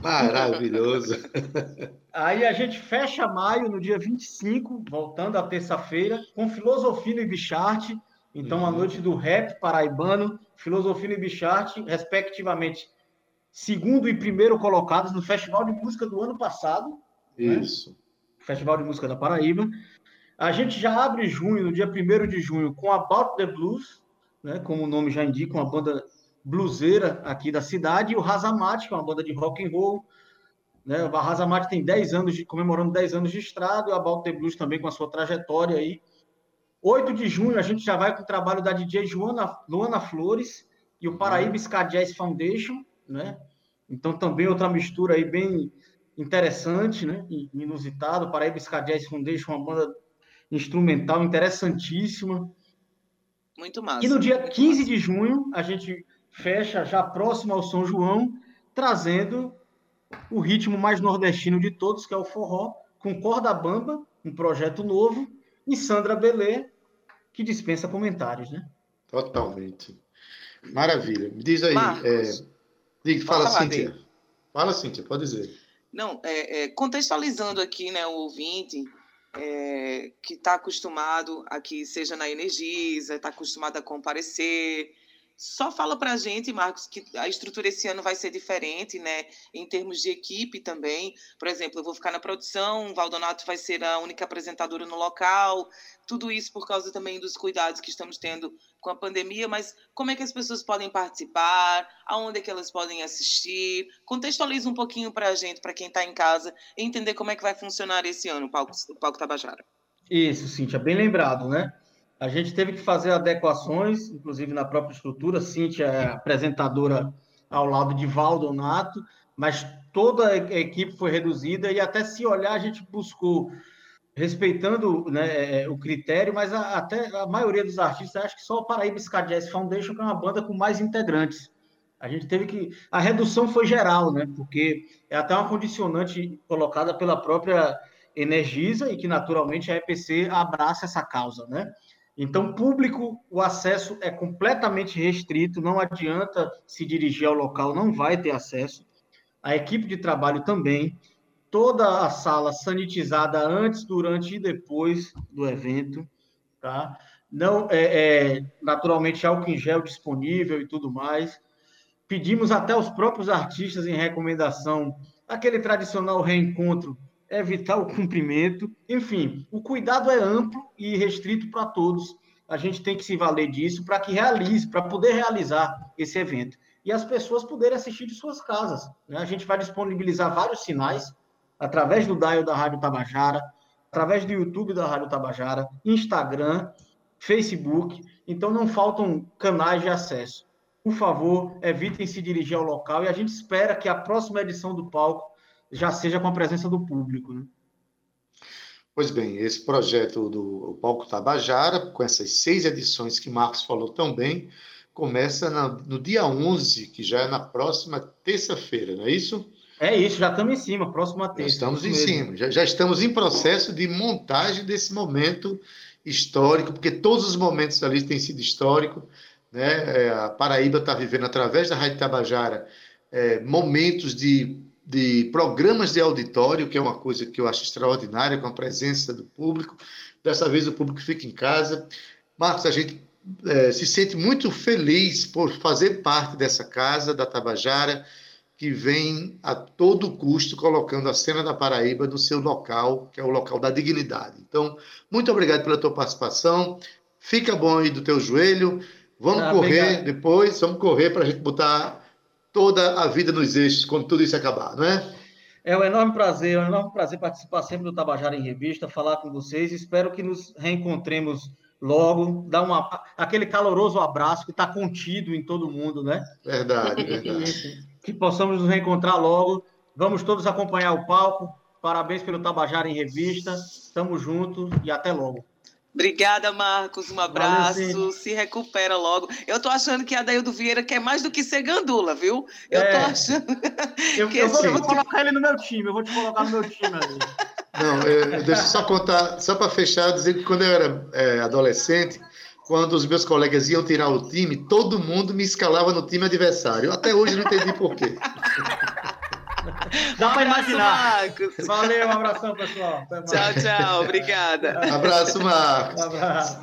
Maravilhoso. Aí a gente fecha maio no dia 25, voltando à terça-feira, com Filosofia e Bicharte. Então, uhum. a noite do rap paraibano, Filosofia e Bicharte, respectivamente, segundo e primeiro colocados no Festival de Música do ano passado. Né? Isso. Né? Festival de Música da Paraíba. A gente já abre junho, no dia 1 de junho, com About the Blues, né, como o nome já indica, uma banda bluseira aqui da cidade, e o Razamate, que é uma banda de rock and roll. Né? O Razamate tem 10 anos, de, comemorando 10 anos de estrada, e o About the Blues também com a sua trajetória aí. 8 de junho, a gente já vai com o trabalho da DJ Joana, Luana Flores e o Paraíba Ska Jazz Foundation, né? Então, também outra mistura aí bem interessante, né? Inusitado. Paraíba Ska Jazz Foundation, uma banda instrumental interessantíssima. Muito massa. E no dia 15 massa. de junho, a gente fecha já próximo ao São João, trazendo o ritmo mais nordestino de todos, que é o forró, com Corda Bamba, um projeto novo, e Sandra Belê, que dispensa comentários, né? Totalmente. Maravilha. Me diz aí. Marcos, é... Diga, fala, Cíntia. Fala, Cíntia, pode dizer. Não, é, é, contextualizando aqui né, o ouvinte, é, que está acostumado a que seja na Energisa, está acostumado a comparecer. Só fala para a gente, Marcos, que a estrutura esse ano vai ser diferente, né? Em termos de equipe também. Por exemplo, eu vou ficar na produção, o Valdonato vai ser a única apresentadora no local. Tudo isso por causa também dos cuidados que estamos tendo com a pandemia, mas como é que as pessoas podem participar? Aonde é que elas podem assistir? Contextualiza um pouquinho para a gente, para quem está em casa, entender como é que vai funcionar esse ano o Palco, o Palco Tabajara. Isso, Cíntia, bem lembrado, né? A gente teve que fazer adequações, inclusive na própria estrutura. Cíntia é apresentadora ao lado de Valdonato, mas toda a equipe foi reduzida e até se olhar a gente buscou respeitando né, é, o critério, mas a, até a maioria dos artistas, acho que só o Paraíba Ska Jazz Foundation, que é uma banda com mais integrantes. A gente teve que. A redução foi geral, né? Porque é até uma condicionante colocada pela própria Energisa e que, naturalmente, a EPC abraça essa causa, né? Então, público, o acesso é completamente restrito, não adianta se dirigir ao local, não vai ter acesso. A equipe de trabalho também toda a sala sanitizada antes, durante e depois do evento, tá? Não é, é naturalmente álcool em gel disponível e tudo mais. Pedimos até os próprios artistas em recomendação aquele tradicional reencontro, evitar o cumprimento. Enfim, o cuidado é amplo e restrito para todos. A gente tem que se valer disso para que realize, para poder realizar esse evento. E as pessoas poderem assistir de suas casas. Né? A gente vai disponibilizar vários sinais através do dial da Rádio Tabajara, através do YouTube da Rádio Tabajara, Instagram, Facebook. Então não faltam canais de acesso. Por favor, evitem se dirigir ao local e a gente espera que a próxima edição do palco já seja com a presença do público. Né? Pois bem, esse projeto do Palco Tabajara, com essas seis edições que Marcos falou tão bem, começa na, no dia 11, que já é na próxima terça-feira, não é isso? É isso, já estamos em cima, próxima terça. estamos em mesmo. cima, já, já estamos em processo de montagem desse momento histórico, porque todos os momentos ali têm sido históricos. Né? É, a Paraíba está vivendo, através da Rádio Tabajara, é, momentos de, de programas de auditório, que é uma coisa que eu acho extraordinária, com a presença do público. Dessa vez o público fica em casa. Marcos, a gente é, se sente muito feliz por fazer parte dessa casa da Tabajara, que vem a todo custo colocando a cena da Paraíba no seu local, que é o local da dignidade. Então, muito obrigado pela tua participação. Fica bom aí do teu joelho. Vamos ah, correr obrigado. depois, vamos correr para a gente botar toda a vida nos eixos quando tudo isso acabar, não é? É um enorme prazer, é um enorme prazer participar sempre do Tabajara em Revista, falar com vocês. Espero que nos reencontremos logo, dar uma, aquele caloroso abraço que está contido em todo mundo, né? Verdade, verdade. que possamos nos reencontrar logo. Vamos todos acompanhar o palco. Parabéns pelo Tabajara em Revista. Estamos juntos e até logo. Obrigada, Marcos. Um abraço. Valeu, Se recupera logo. Eu tô achando que a Daildo Vieira quer mais do que ser gandula, viu? Eu é. tô achando. Eu, que eu, vou, eu, vou, colocar ele no meu time. Eu vou te colocar no meu time ali. Não, eu, deixa eu só contar, só para fechar, dizer que quando eu era é, adolescente, quando os meus colegas iam tirar o time, todo mundo me escalava no time adversário. Até hoje não entendi por quê. Dá para imaginar. Marcos. Valeu, um abração, pessoal. Tchau, tchau. Obrigada. Abraço, Marcos. Um abraço.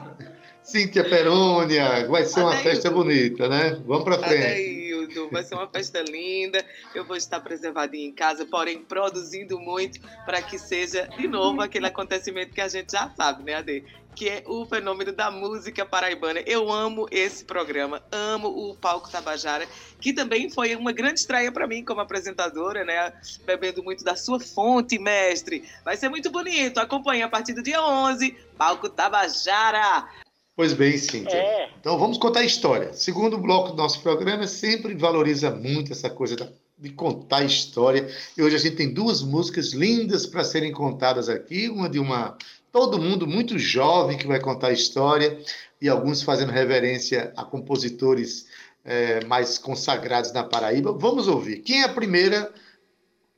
Cíntia Perônia, vai ser uma festa bonita, né? Vamos para frente vai ser uma festa linda. Eu vou estar preservadinha em casa, porém produzindo muito para que seja de novo aquele acontecimento que a gente já sabe, né, Ade? Que é o fenômeno da música paraibana. Eu amo esse programa, amo o Palco Tabajara, que também foi uma grande estreia para mim como apresentadora, né? Bebendo muito da sua fonte, mestre. Vai ser muito bonito. Acompanhe a partir do dia 11, Palco Tabajara. Pois bem, Cíntia. É. Então vamos contar a história. Segundo bloco do nosso programa sempre valoriza muito essa coisa de contar a história. E hoje a gente tem duas músicas lindas para serem contadas aqui. Uma de uma. Todo mundo muito jovem que vai contar a história, e alguns fazendo reverência a compositores é, mais consagrados na Paraíba. Vamos ouvir. Quem é a primeira,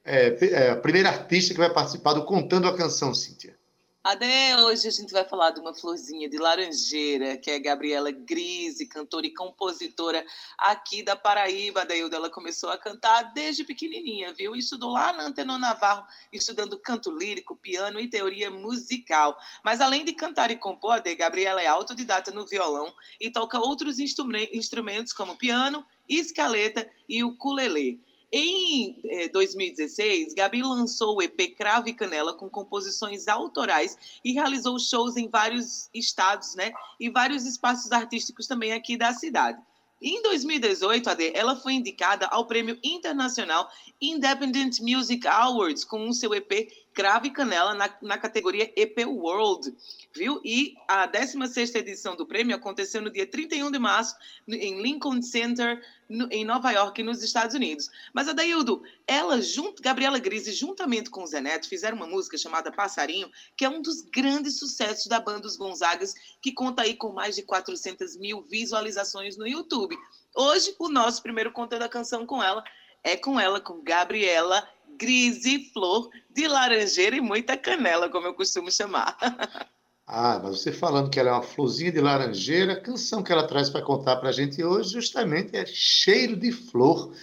é, é, a primeira artista que vai participar do Contando a Canção, Cíntia? Até hoje a gente vai falar de uma florzinha de laranjeira, que é Gabriela Grise, cantora e compositora aqui da Paraíba. A Deilda, ela começou a cantar desde pequenininha, viu? Estudou lá na Antenor Navarro, estudando canto lírico, piano e teoria musical. Mas além de cantar e compor, a de Gabriela é autodidata no violão e toca outros instrumentos como piano, escaleta e o ukulele. Em 2016, eh, Gabi lançou o EP Cravo e Canela com composições autorais e realizou shows em vários estados, né? E vários espaços artísticos também aqui da cidade. Em 2018, AD, ela foi indicada ao Prêmio Internacional Independent Music Awards com o seu EP Cravo e Canela na, na categoria EP World, viu? E a 16ª edição do prêmio aconteceu no dia 31 de março em Lincoln Center, no, em Nova York, nos Estados Unidos. Mas, Adaildo, ela, junto, Gabriela Grise, juntamente com o Zé Neto, fizeram uma música chamada Passarinho, que é um dos grandes sucessos da banda Os Gonzagas, que conta aí com mais de 400 mil visualizações no YouTube. Hoje, o nosso primeiro conteúdo da canção com ela é com ela, com Gabriela Grise Flor de Laranjeira e muita canela, como eu costumo chamar. Ah, mas você falando que ela é uma florzinha de laranjeira, a canção que ela traz para contar para a gente hoje justamente é Cheiro de Flor,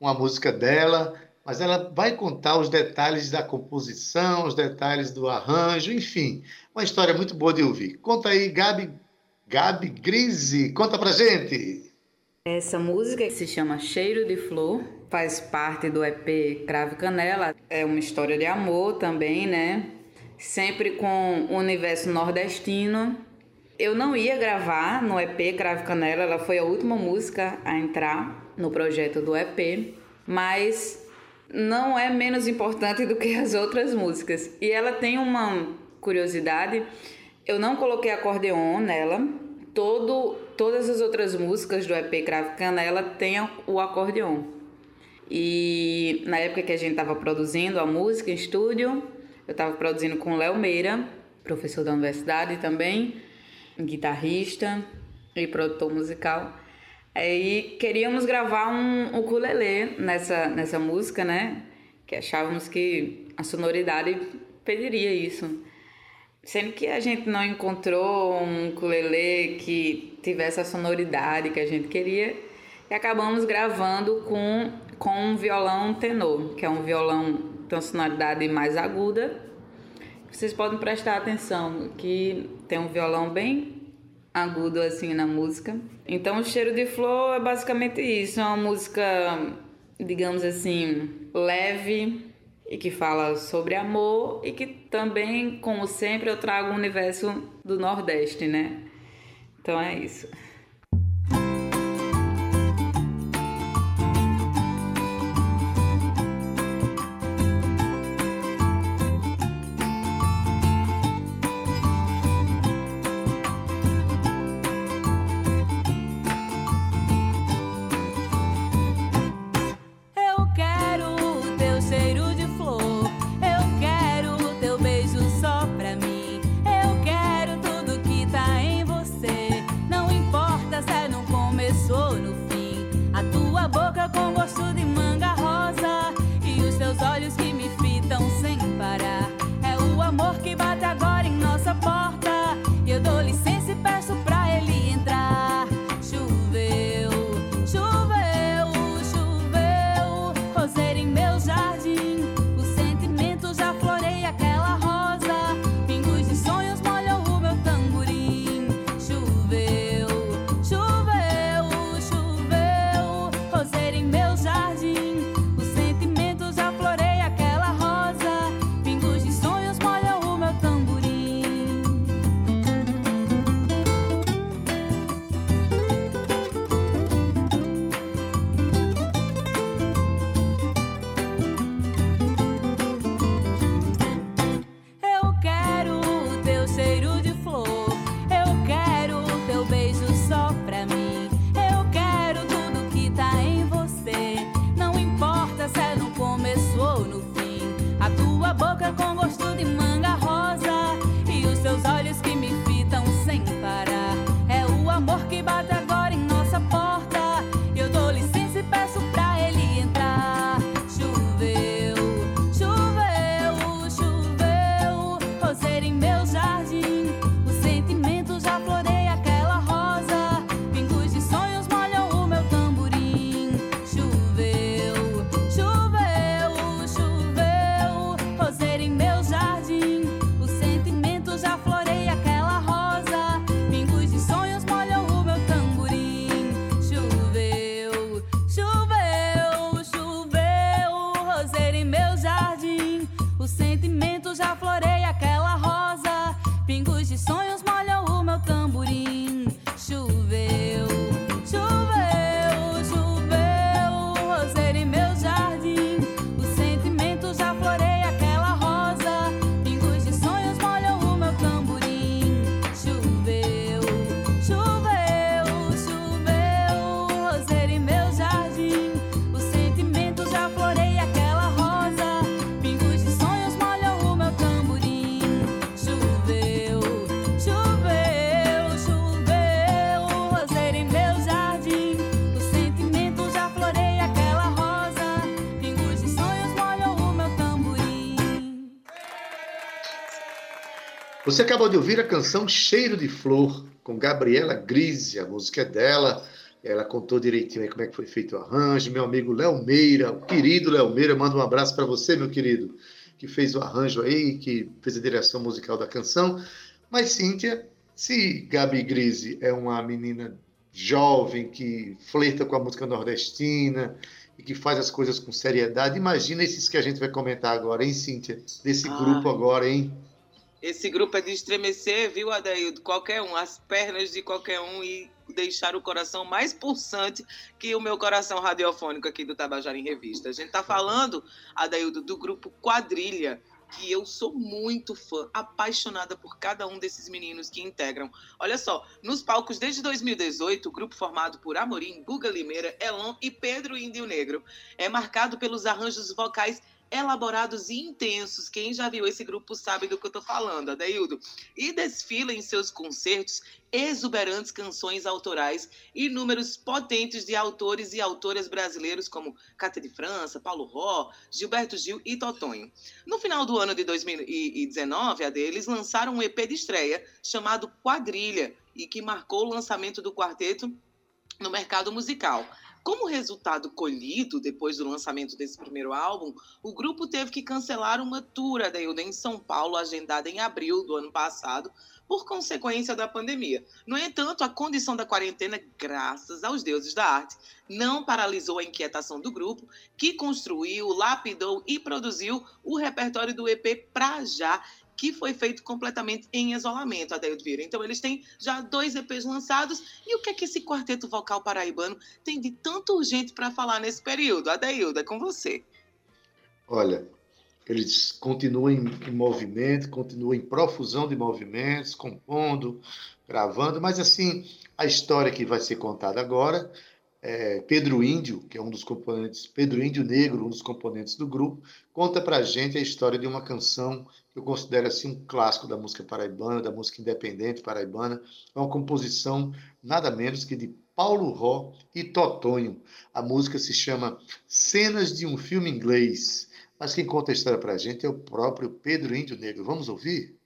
uma música dela, mas ela vai contar os detalhes da composição, os detalhes do arranjo, enfim, uma história muito boa de ouvir. Conta aí, Gabi, Gabi Grise, conta para gente. Essa música se chama Cheiro de Flor, faz parte do EP Crave Canela, é uma história de amor também, né? sempre com o universo nordestino. Eu não ia gravar no EP Crave Canela, ela foi a última música a entrar no projeto do EP, mas não é menos importante do que as outras músicas. E ela tem uma curiosidade, eu não coloquei acordeon nela. Todo, todas as outras músicas do EP Crave Canela têm o acordeon. E na época que a gente estava produzindo a música em estúdio, eu estava produzindo com Léo Meira, professor da universidade também, guitarrista e produtor musical. Aí queríamos gravar um ukulele nessa, nessa música, né? Que achávamos que a sonoridade pediria isso. Sendo que a gente não encontrou um ukulele que tivesse a sonoridade que a gente queria e acabamos gravando com, com um violão tenor, que é um violão com sonoridade mais aguda. Vocês podem prestar atenção que tem um violão bem agudo assim na música. Então, o cheiro de flor é basicamente isso, é uma música, digamos assim, leve e que fala sobre amor e que também, como sempre, eu trago o universo do Nordeste, né? Então é isso. Você acabou de ouvir a canção Cheiro de Flor, com Gabriela Grise, a música é dela. Ela contou direitinho aí como é que foi feito o arranjo. Meu amigo Léo Meira, o querido Léo Meira, manda um abraço para você, meu querido, que fez o arranjo aí, que fez a direção musical da canção. Mas, Cíntia, se Gabi Grise é uma menina jovem que flerta com a música nordestina e que faz as coisas com seriedade, imagina esses que a gente vai comentar agora, hein, Cíntia? Desse Ai. grupo agora, hein? Esse grupo é de estremecer, viu, Adaildo? Qualquer um, as pernas de qualquer um e deixar o coração mais pulsante que o meu coração radiofônico aqui do Tabajara em Revista. A gente está falando, Adaildo, do grupo Quadrilha, que eu sou muito fã, apaixonada por cada um desses meninos que integram. Olha só, nos palcos desde 2018, o grupo formado por Amorim, Guga Limeira, Elon e Pedro Índio Negro é marcado pelos arranjos vocais elaborados e intensos. Quem já viu esse grupo sabe do que eu estou falando, Adeildo. E desfila em seus concertos exuberantes canções autorais e números potentes de autores e autoras brasileiros como Cátia de França, Paulo Ró, Gilberto Gil e Totonho. No final do ano de 2019, a deles lançaram um EP de estreia chamado Quadrilha e que marcou o lançamento do quarteto no mercado musical. Como resultado colhido depois do lançamento desse primeiro álbum, o grupo teve que cancelar uma tour da em São Paulo, agendada em abril do ano passado, por consequência da pandemia. No entanto, a condição da quarentena, graças aos deuses da arte, não paralisou a inquietação do grupo, que construiu, lapidou e produziu o repertório do EP Pra Já, que foi feito completamente em isolamento, Adeildo Vieira. Então, eles têm já dois EPs lançados. E o que é que esse quarteto vocal paraibano tem de tanto urgente para falar nesse período? Adeildo, é com você. Olha, eles continuam em, movimento, continuam em profusão de movimentos, compondo, gravando, mas assim, a história que vai ser contada agora é, Pedro Índio, que é um dos componentes, Pedro Índio Negro, um dos componentes do grupo, conta pra gente a história de uma canção eu considero assim um clássico da música paraibana, da música independente paraibana. É uma composição nada menos que de Paulo Ró e Totonho. A música se chama Cenas de um Filme Inglês. Mas quem conta a história pra gente é o próprio Pedro Índio Negro. Vamos ouvir?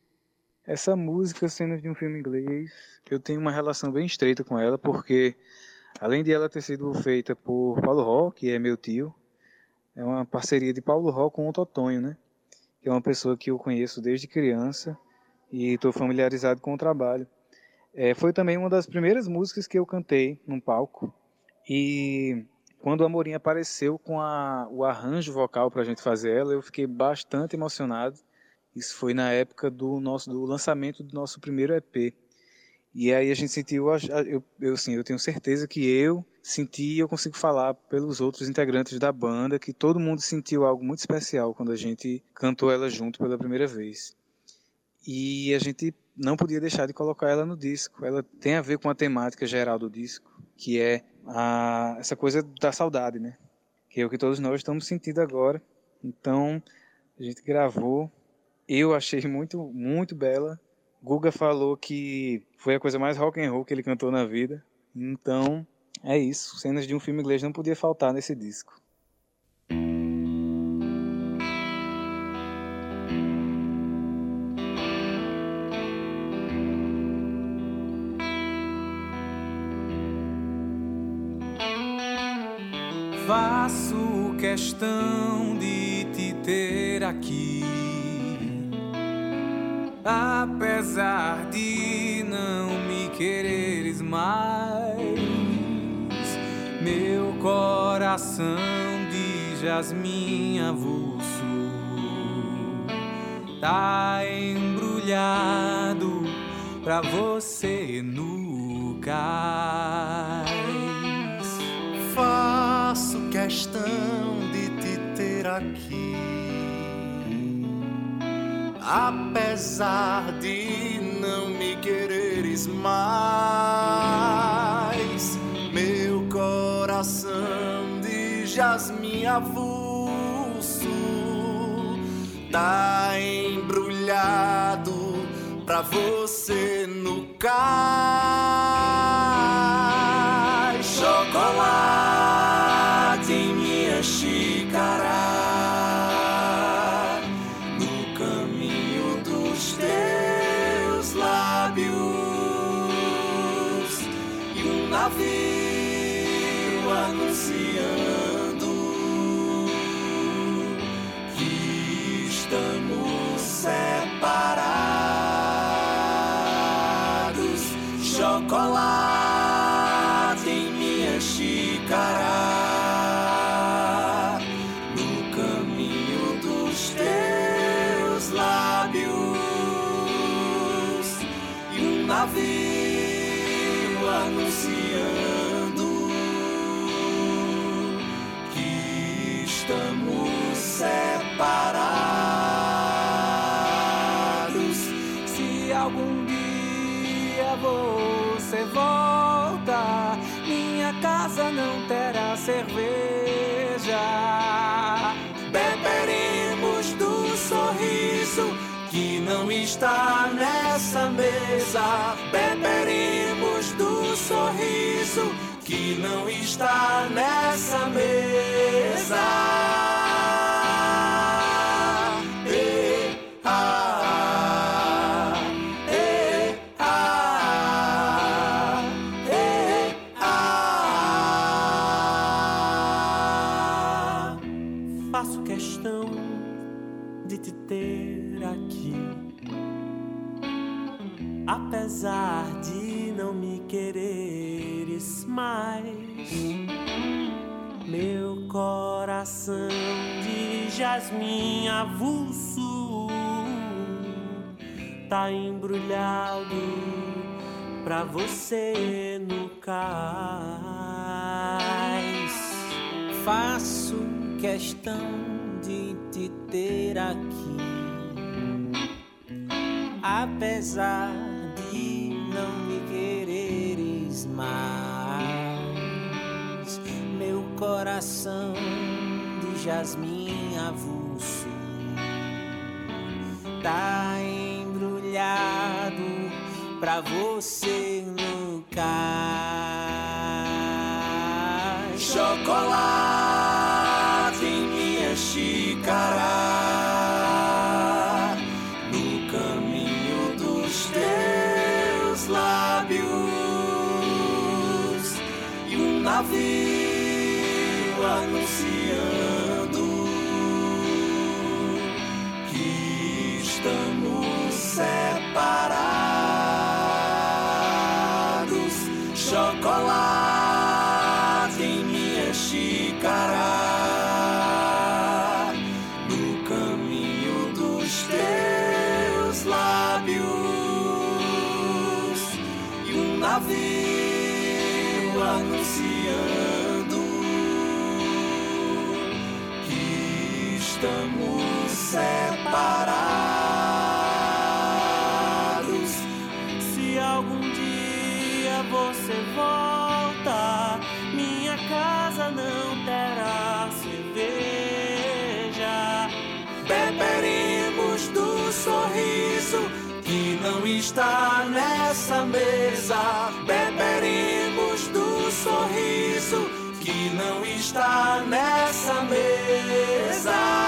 Essa música, Cenas de um Filme Inglês, eu tenho uma relação bem estreita com ela, porque Além de ela ter sido feita por Paulo Ró, que é meu tio, é uma parceria de Paulo Ró com o Totonho, né? Que é uma pessoa que eu conheço desde criança e estou familiarizado com o trabalho. É, foi também uma das primeiras músicas que eu cantei num palco e quando o Amorim apareceu com a, o arranjo vocal para a gente fazer ela, eu fiquei bastante emocionado. Isso foi na época do nosso do lançamento do nosso primeiro EP. E aí a gente sentiu, eu, eu, assim, eu tenho certeza que eu senti e eu consigo falar pelos outros integrantes da banda que todo mundo sentiu algo muito especial quando a gente cantou ela junto pela primeira vez. E a gente não podia deixar de colocar ela no disco. Ela tem a ver com a temática geral do disco, que é a, essa coisa da saudade, né? Que é o que todos nós estamos sentindo agora. Então, a gente gravou. Eu achei muito, muito bela Guga falou que foi a coisa mais rock and roll que ele cantou na vida. Então, é isso. Cenas de um filme inglês não podia faltar nesse disco. Faço questão de te ter aqui apesar de não me quereres mais. Meu coração de jasmim avulso tá embrulhado pra você no cais. Faço questão de te ter aqui apesar de não me quereres mais. Meu coração de jasmim avulso tá embrulhado pra você no cais. Está nessa mesa. Beberemos do sorriso que não está nessa mesa. Coração de jasmim avulso tá embrulhado pra você no cais. Faço questão de te ter aqui, apesar mais, meu coração jasmim avulso tá embrulhado pra você no cais. Chocolate estamos separados. você volta, minha casa não terá cerveja. Beberemos do sorriso que não está nessa mesa. Beberemos do sorriso não está nessa mesa.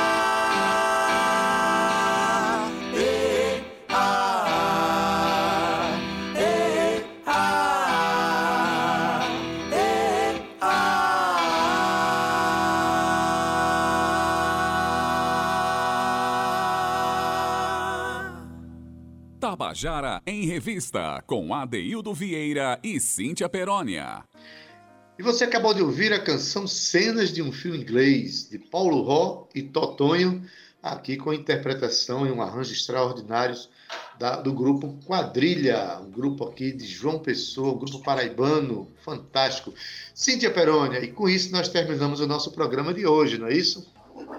Tabajara em Revista, com Adeildo Vieira e Cíntia Perónia. E você acabou de ouvir a canção Cenas de um Filme Inglês, de Paulo Ró e Totonho, aqui com a interpretação e um arranjo extraordinários da, do grupo Quadrilha, um grupo aqui de João Pessoa, um grupo paraibano, fantástico. Cíntia Perônia, e com isso nós terminamos o nosso programa de hoje, não é isso?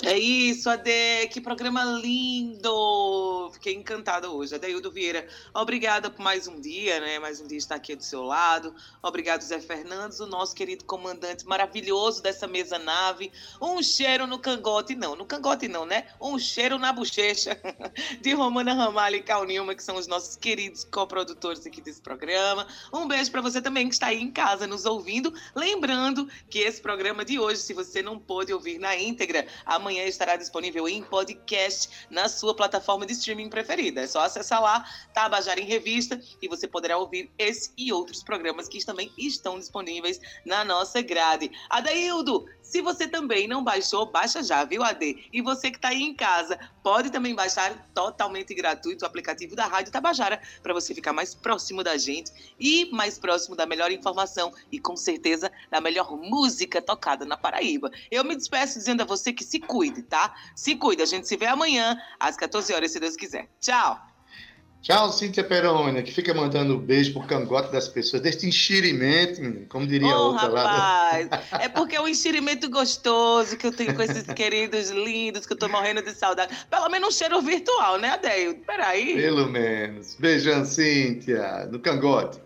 É isso, Ade, que programa lindo! Fiquei encantada hoje. Adeildo Vieira, obrigada por mais um dia, né? Mais um dia estar aqui do seu lado. Obrigado, Zé Fernandes, o nosso querido comandante maravilhoso dessa mesa nave. Um cheiro no cangote, não, no cangote não, né? Um cheiro na bochecha de Romana Ramalho e Cal Nilma, que são os nossos queridos coprodutores aqui desse programa. Um beijo para você também que está aí em casa nos ouvindo. Lembrando que esse programa de hoje, se você não pôde ouvir na íntegra, amanhã estará disponível em podcast na sua plataforma de streaming preferida. É só acessar lá, Tabajara em Revista, e você poderá ouvir esse e outros programas que também estão disponíveis na nossa grade. Adaildo, se você também não baixou, baixa já, viu, AD? E você que está aí em casa, pode também baixar totalmente gratuito o aplicativo da Rádio Tabajara para você ficar mais próximo da gente e mais próximo da melhor informação e com certeza da melhor música tocada na Paraíba. Eu me despeço dizendo a você que se cuide, tá? Se cuide. A gente se vê amanhã às 14 horas, se Deus quiser. Tchau! Tchau, Cíntia Perônia, que fica mandando beijo pro cangote das pessoas, deste enxirimento, como diria oh, outra rapaz, lá. é porque é um enxirimento gostoso que eu tenho com esses queridos lindos, que eu tô morrendo de saudade. Pelo menos um cheiro virtual, né, Adeio? Peraí. Pelo menos. Beijão, Cíntia, no cangote.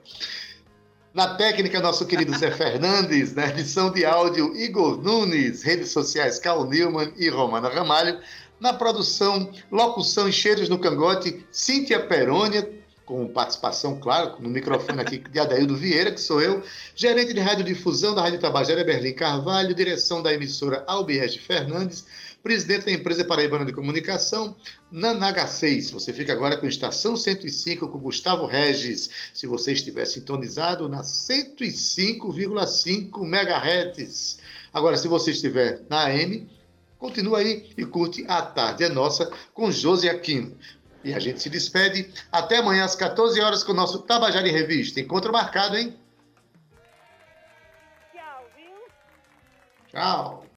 Na técnica, nosso querido Zé Fernandes, na edição de áudio, Igor Nunes, redes sociais, Cal Newman e Romana Ramalho. Na produção, locução e cheiros no cangote, Cíntia Perônia, com participação, claro, no microfone aqui de Adaildo Vieira, que sou eu, gerente de radiodifusão da Rádio Tabajara, Berlim Carvalho, direção da emissora Albiege Fernandes, presidente da empresa Paraibana de Comunicação, Nanaga 6. Você fica agora com Estação 105 com Gustavo Regis. Se você estiver sintonizado na 105,5 MHz. Agora, se você estiver na AM, continua aí e curte A Tarde é Nossa com Josi Aquino. E a gente se despede. Até amanhã às 14 horas com o nosso Tabajara em Revista. Encontro marcado, hein? Tchau, viu? Tchau.